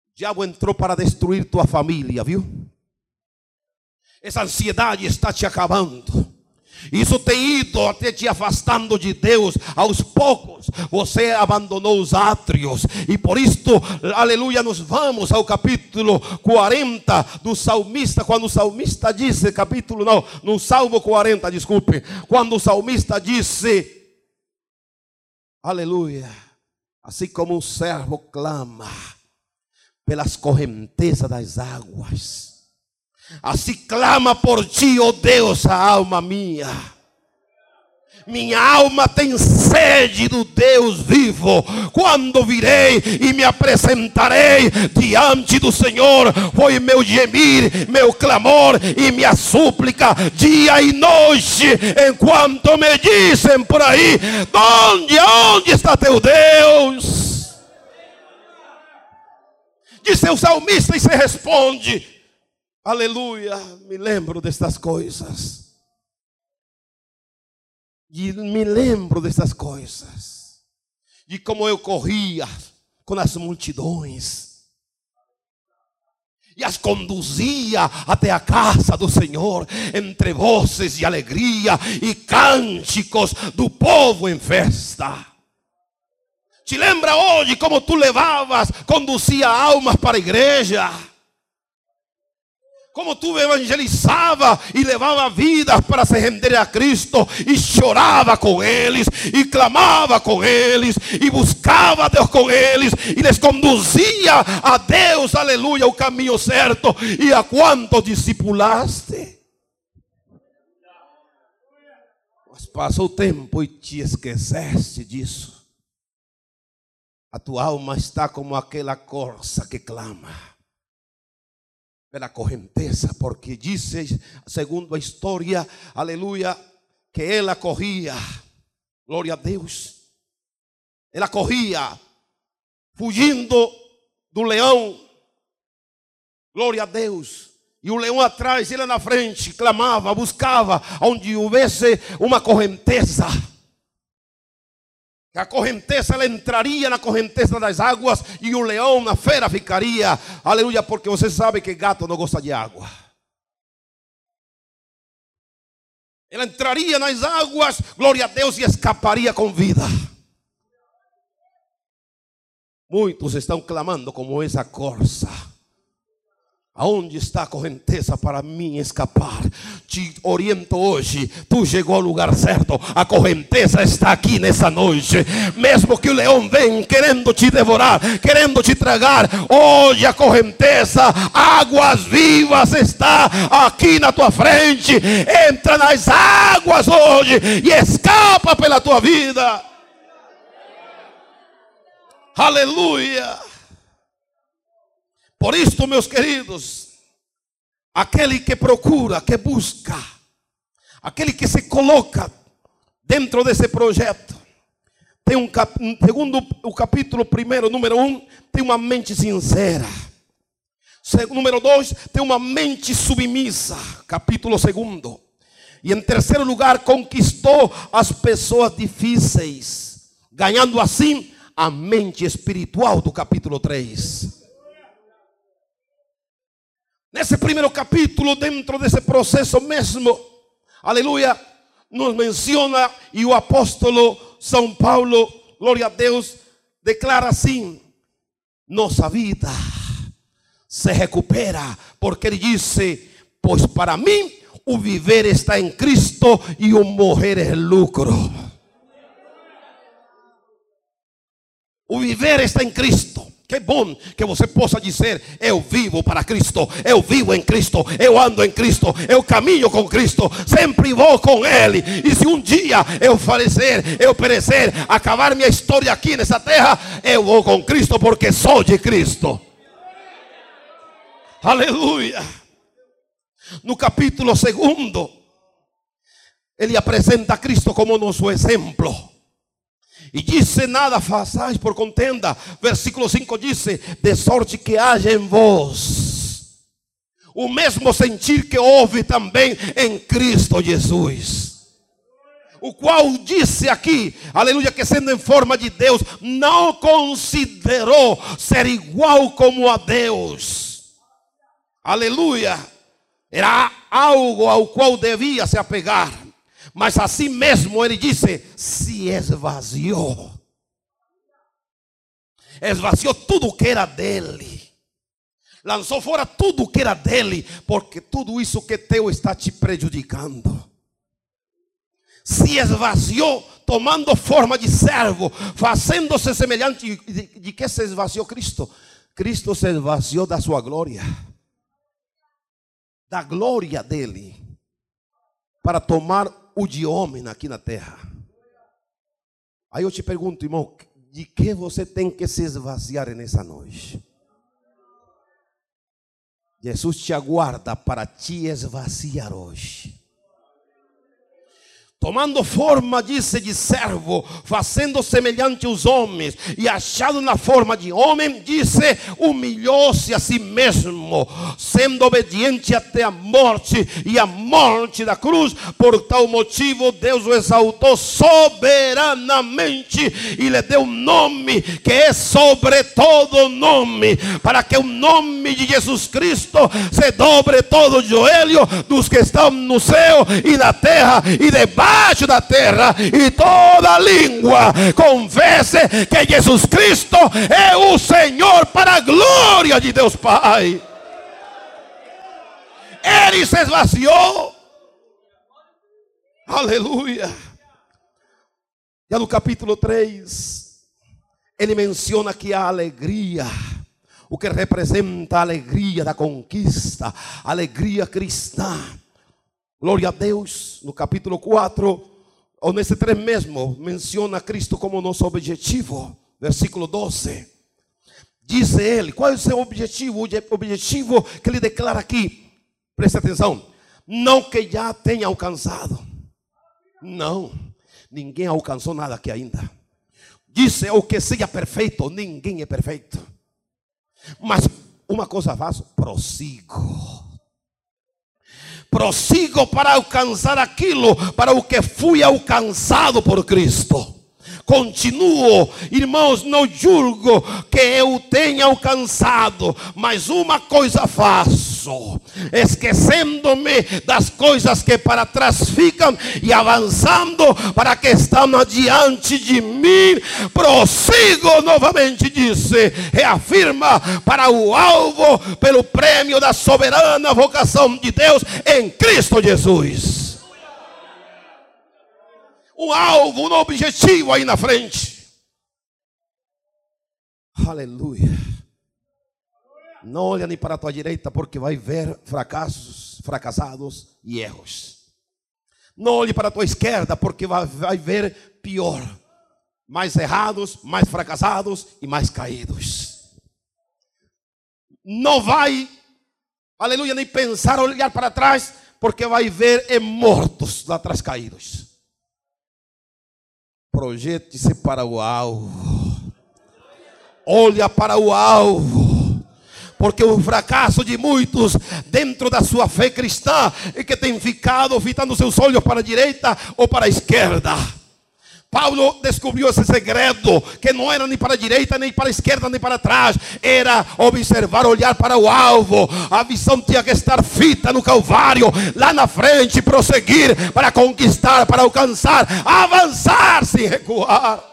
O diabo entrou para destruir tua família, viu? Essa ansiedade está te acabando. Isso tem ido até te afastando de Deus. Aos poucos você abandonou os átrios. E por isto, aleluia, nós vamos ao capítulo 40 do salmista. Quando o salmista disse, capítulo não, no salmo 40, desculpe. Quando o salmista disse, aleluia, assim como um servo clama pelas correntezas das águas Assim clama por ti, ó oh Deus, a alma minha. Minha alma tem sede do Deus vivo. Quando virei e me apresentarei diante do Senhor, foi meu gemir, meu clamor e minha súplica, dia e noite, enquanto me dizem por aí: onde, onde está teu Deus? Disse o salmista e se responde: Aleluia, me lembro destas coisas. E me lembro dessas coisas. De como eu corria com as multidões. E as conduzia até a casa do Senhor, entre vozes de alegria e cânticos do povo em festa. Te lembra hoje como tu levavas, conduzia almas para a igreja? Como tu evangelizava e levava vidas para se render a Cristo e chorava com eles e clamava com eles e buscava a Deus com eles e les conduzia a Deus, aleluia, o caminho certo e a quantos discipulaste. Mas passou o tempo e te esqueceste disso. A tua alma está como aquela corça que clama pela correnteza, porque dice, segundo a história, aleluia, que ela corria, glória a Deus, ela corria, fugindo do leão, glória a Deus. E o leão atrás, ele na frente, clamava, buscava onde houvesse uma correnteza. A correnteza ela entraria na correnteza das águas e o leão na fera ficaria. Aleluia, porque você sabe que gato não gosta de água. Ela entraria nas águas, glória a Deus, e escaparia com vida. Muitos estão clamando como essa corça. Aonde está a correnteza para mim escapar? Te oriento hoje. Tu chegou ao lugar certo. A correnteza está aqui nessa noite. Mesmo que o leão venha querendo te devorar, querendo te tragar, hoje a correnteza, águas vivas está aqui na tua frente. Entra nas águas hoje e escapa pela tua vida. Aleluia. Por isto, meus queridos, aquele que procura, que busca, aquele que se coloca dentro desse projeto, tem um cap, segundo o capítulo primeiro, número um, tem uma mente sincera. Número dois, tem uma mente submissa. Capítulo segundo. E em terceiro lugar, conquistou as pessoas difíceis, ganhando assim a mente espiritual do capítulo 3. Nesse primeiro capítulo, dentro desse processo mesmo, aleluia, nos menciona e o apóstolo São Paulo, glória a Deus, declara assim: nossa vida se recupera, porque ele disse: Pois para mim o viver está em Cristo e o morrer é lucro. O viver está em Cristo. Que bom que você possa dizer: Eu vivo para Cristo, eu vivo em Cristo, eu ando em Cristo, eu caminho com Cristo, sempre vou com Ele. E se um dia eu falecer, eu perecer, acabar minha história aqui nessa terra, eu vou com Cristo porque sou de Cristo. Aleluia. No capítulo segundo, ele apresenta a Cristo como nosso exemplo. E disse: Nada façais por contenda. Versículo 5 diz: De sorte que haja em vós o mesmo sentir que houve também em Cristo Jesus. O qual disse aqui, aleluia, que sendo em forma de Deus, não considerou ser igual como a Deus. Aleluia. Era algo ao qual devia se apegar mas assim mesmo ele disse: se esvaziou. Esvaziou tudo que era dele. Lançou fora tudo que era dele, porque tudo isso que teu está te prejudicando. Se esvaziou, tomando forma de servo, fazendo-se semelhante. De, de que se esvaziou Cristo? Cristo se esvaziou da sua glória, da glória dele, para tomar o de homem aqui na terra. Aí eu te pergunto, irmão, de que você tem que se esvaziar nessa noite? Jesus te aguarda para te esvaziar hoje tomando forma, disse, de servo, fazendo semelhante aos homens, e achado na forma de homem, disse, humilhou-se a si mesmo, sendo obediente até a morte e a morte da cruz. Por tal motivo, Deus o exaltou soberanamente e lhe deu um nome que é sobre todo nome, para que o nome de Jesus Cristo se dobre todo o joelho dos que estão no céu e na terra e debaixo debaixo da terra e toda língua confesse que Jesus Cristo é o Senhor para a glória de Deus Pai. Ele se esvaziou. Aleluia. Já no capítulo 3, ele menciona que a alegria, o que representa a alegria da conquista, a alegria cristã Glória a Deus, no capítulo 4, ou nesse 3 mesmo, menciona Cristo como nosso objetivo. Versículo 12. Diz ele, qual é o seu objetivo? O objetivo que ele declara aqui, preste atenção, não que já tenha alcançado, não, ninguém alcançou nada aqui ainda. Disse o que seja perfeito, ninguém é perfeito, mas uma coisa faço, prossigo prossigo para alcançar aquilo para o que fui alcançado por Cristo. Continuo, irmãos, não julgo que eu tenha alcançado, mas uma coisa faço, esquecendo-me das coisas que para trás ficam e avançando para que estão adiante de mim, prossigo novamente, disse, reafirma para o alvo, pelo prêmio da soberana vocação de Deus em Cristo Jesus um alvo, um objetivo aí na frente. Aleluia. Não olha nem para a tua direita, porque vai ver fracassos, fracassados e erros. Não olhe para a tua esquerda, porque vai, vai ver pior. Mais errados, mais fracassados e mais caídos. Não vai, aleluia, nem pensar olhar para trás, porque vai ver mortos lá atrás caídos. Projete-se para o alvo. Olha para o alvo. Porque o fracasso de muitos dentro da sua fé cristã é que tem ficado fitando seus olhos para a direita ou para a esquerda. Paulo descobriu esse segredo, que não era nem para a direita, nem para a esquerda, nem para trás, era observar, olhar para o alvo. A visão tinha que estar fita no Calvário, lá na frente, prosseguir para conquistar, para alcançar, avançar sem recuar.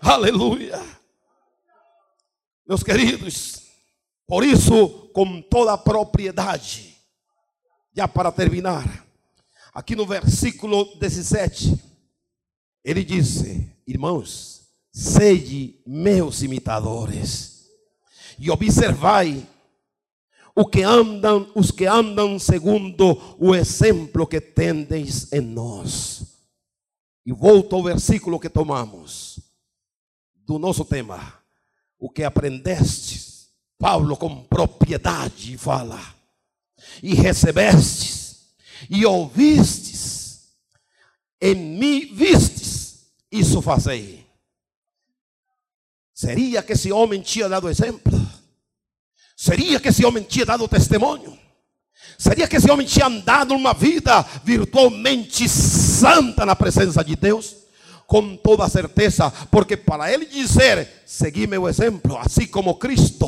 Aleluia. Meus queridos, por isso, com toda a propriedade, Já para terminar, aqui no versículo 17, ele disse: Irmãos, sede meus imitadores e observai o que andam, os que andam segundo o exemplo que tendes em nós. E volto ao versículo que tomamos do nosso tema. O que aprendestes, Paulo com propriedade fala, e recebestes, e ouvistes, em mim vistes, isso fazei. Seria que esse homem tinha dado exemplo? Seria que esse homem tinha dado testemunho? Seria que esse homem tinha andado uma vida virtualmente santa na presença de Deus? Com toda certeza, porque para ele dizer, segui meu exemplo, assim como Cristo,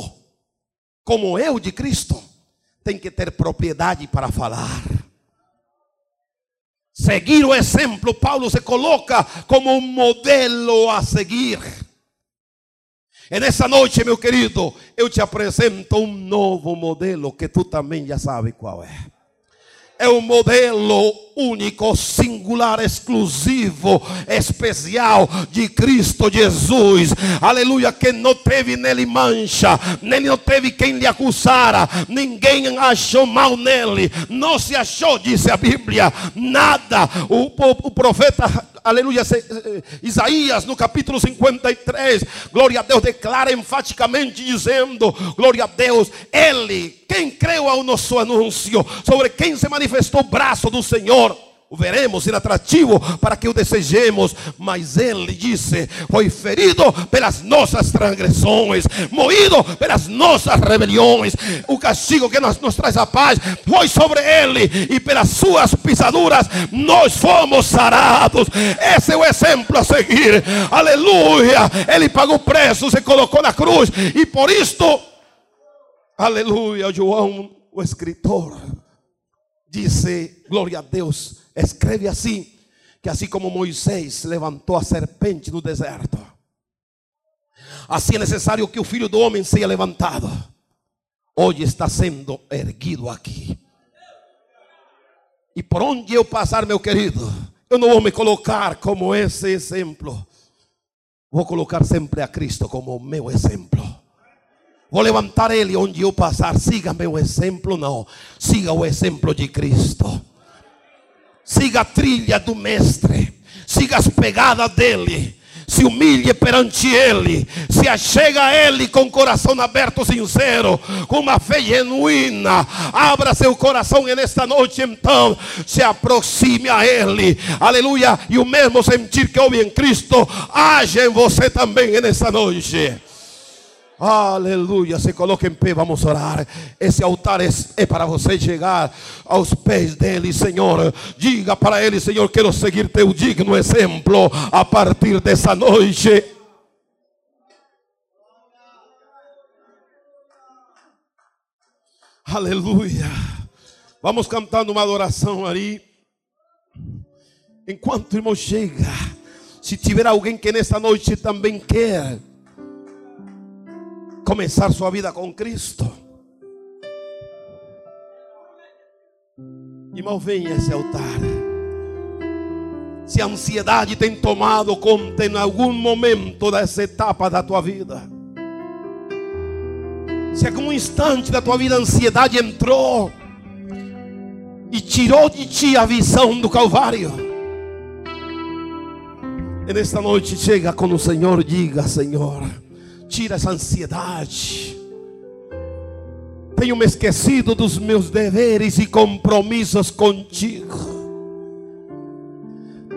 como eu de Cristo, tem que ter propriedade para falar. Seguir o exemplo, Paulo se coloca como um modelo a seguir. E nessa noite, meu querido, eu te apresento um novo modelo que tu também já sabe qual é. É um modelo único, singular, exclusivo, especial de Cristo Jesus. Aleluia, que não teve nele mancha, nem não teve quem lhe acusara, ninguém achou mal nele, não se achou, disse a Bíblia, nada. O, o, o profeta aleluia, eh, Isaías no capítulo 53, glória a Deus, declara enfaticamente dizendo: glória a Deus, Ele, quem creu ao nosso anúncio, sobre quem se manifestou o braço do Senhor o veremos ser atrativo para que o desejemos. Mas ele disse: Foi ferido pelas nossas transgressões, moído pelas nossas rebeliões. O castigo que nos, nos traz a paz foi sobre ele, e pelas suas pisaduras nós fomos sarados. Esse é o exemplo a seguir. Aleluia. Ele pagou o preço, se colocou na cruz, e por isto, aleluia, João, o escritor, disse: Glória a Deus escreve assim: que assim como Moisés levantou a serpente no deserto, assim é necessário que o filho do homem seja levantado. Hoje está sendo erguido aqui. E por onde eu passar, meu querido, eu não vou me colocar como esse exemplo. Vou colocar sempre a Cristo como meu exemplo. Vou levantar Ele onde eu passar. Siga meu exemplo, não. Siga o exemplo de Cristo siga a trilha do Mestre, siga as pegadas dele, se humilhe perante Ele, se achega a Ele com coração aberto, sincero, com uma fé genuína, abra seu coração e nesta noite então se aproxime a Ele, aleluia, e o mesmo sentir que houve em Cristo, haja em você também nesta noite. Aleluia. Se coloque em pé, vamos orar. Esse altar é, é, para você chegar aos pés dele, Senhor. Diga para ele, Senhor, quero seguir teu digno exemplo a partir dessa noite. Aleluia. Vamos cantando uma adoração ali. Enquanto o irmão chega, se tiver alguém que nessa noite também quer começar sua vida com Cristo. Irmão, venha a esse altar. Se a ansiedade tem tomado conta em algum momento dessa etapa da tua vida, se algum instante da tua vida a ansiedade entrou e tirou de ti a visão do Calvário, e nesta noite chega com o Senhor, diga: Senhor tira essa ansiedade. Tenho me esquecido dos meus deveres e compromissos contigo.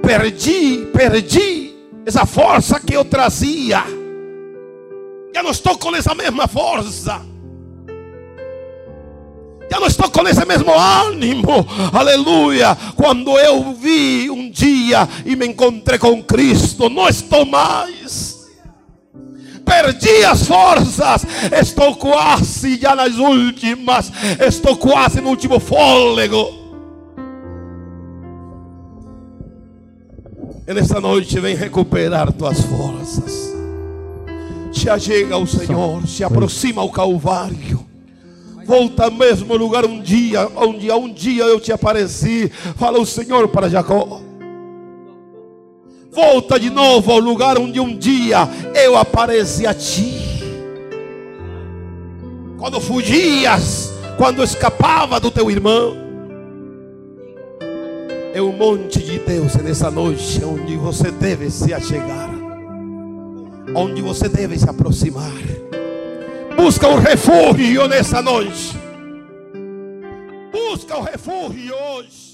Perdi, perdi essa força que eu trazia. Já não estou com essa mesma força. Já não estou com esse mesmo ânimo, aleluia. Quando eu vi um dia e me encontrei com Cristo, não estou mais perdi as forças, estou quase já nas últimas, estou quase no último fôlego. E nessa noite vem recuperar tuas forças. Se achega ao Senhor, se aproxima ao Calvário. Volta ao mesmo lugar um dia, onde um dia eu te apareci. Fala o Senhor para Jacó. Volta de novo ao lugar onde um dia eu apareci a ti. Quando fugias, quando escapava do teu irmão. É um monte de Deus nessa noite onde você deve se achegar, onde você deve se aproximar. Busca um refúgio nessa noite. Busca o um refúgio hoje.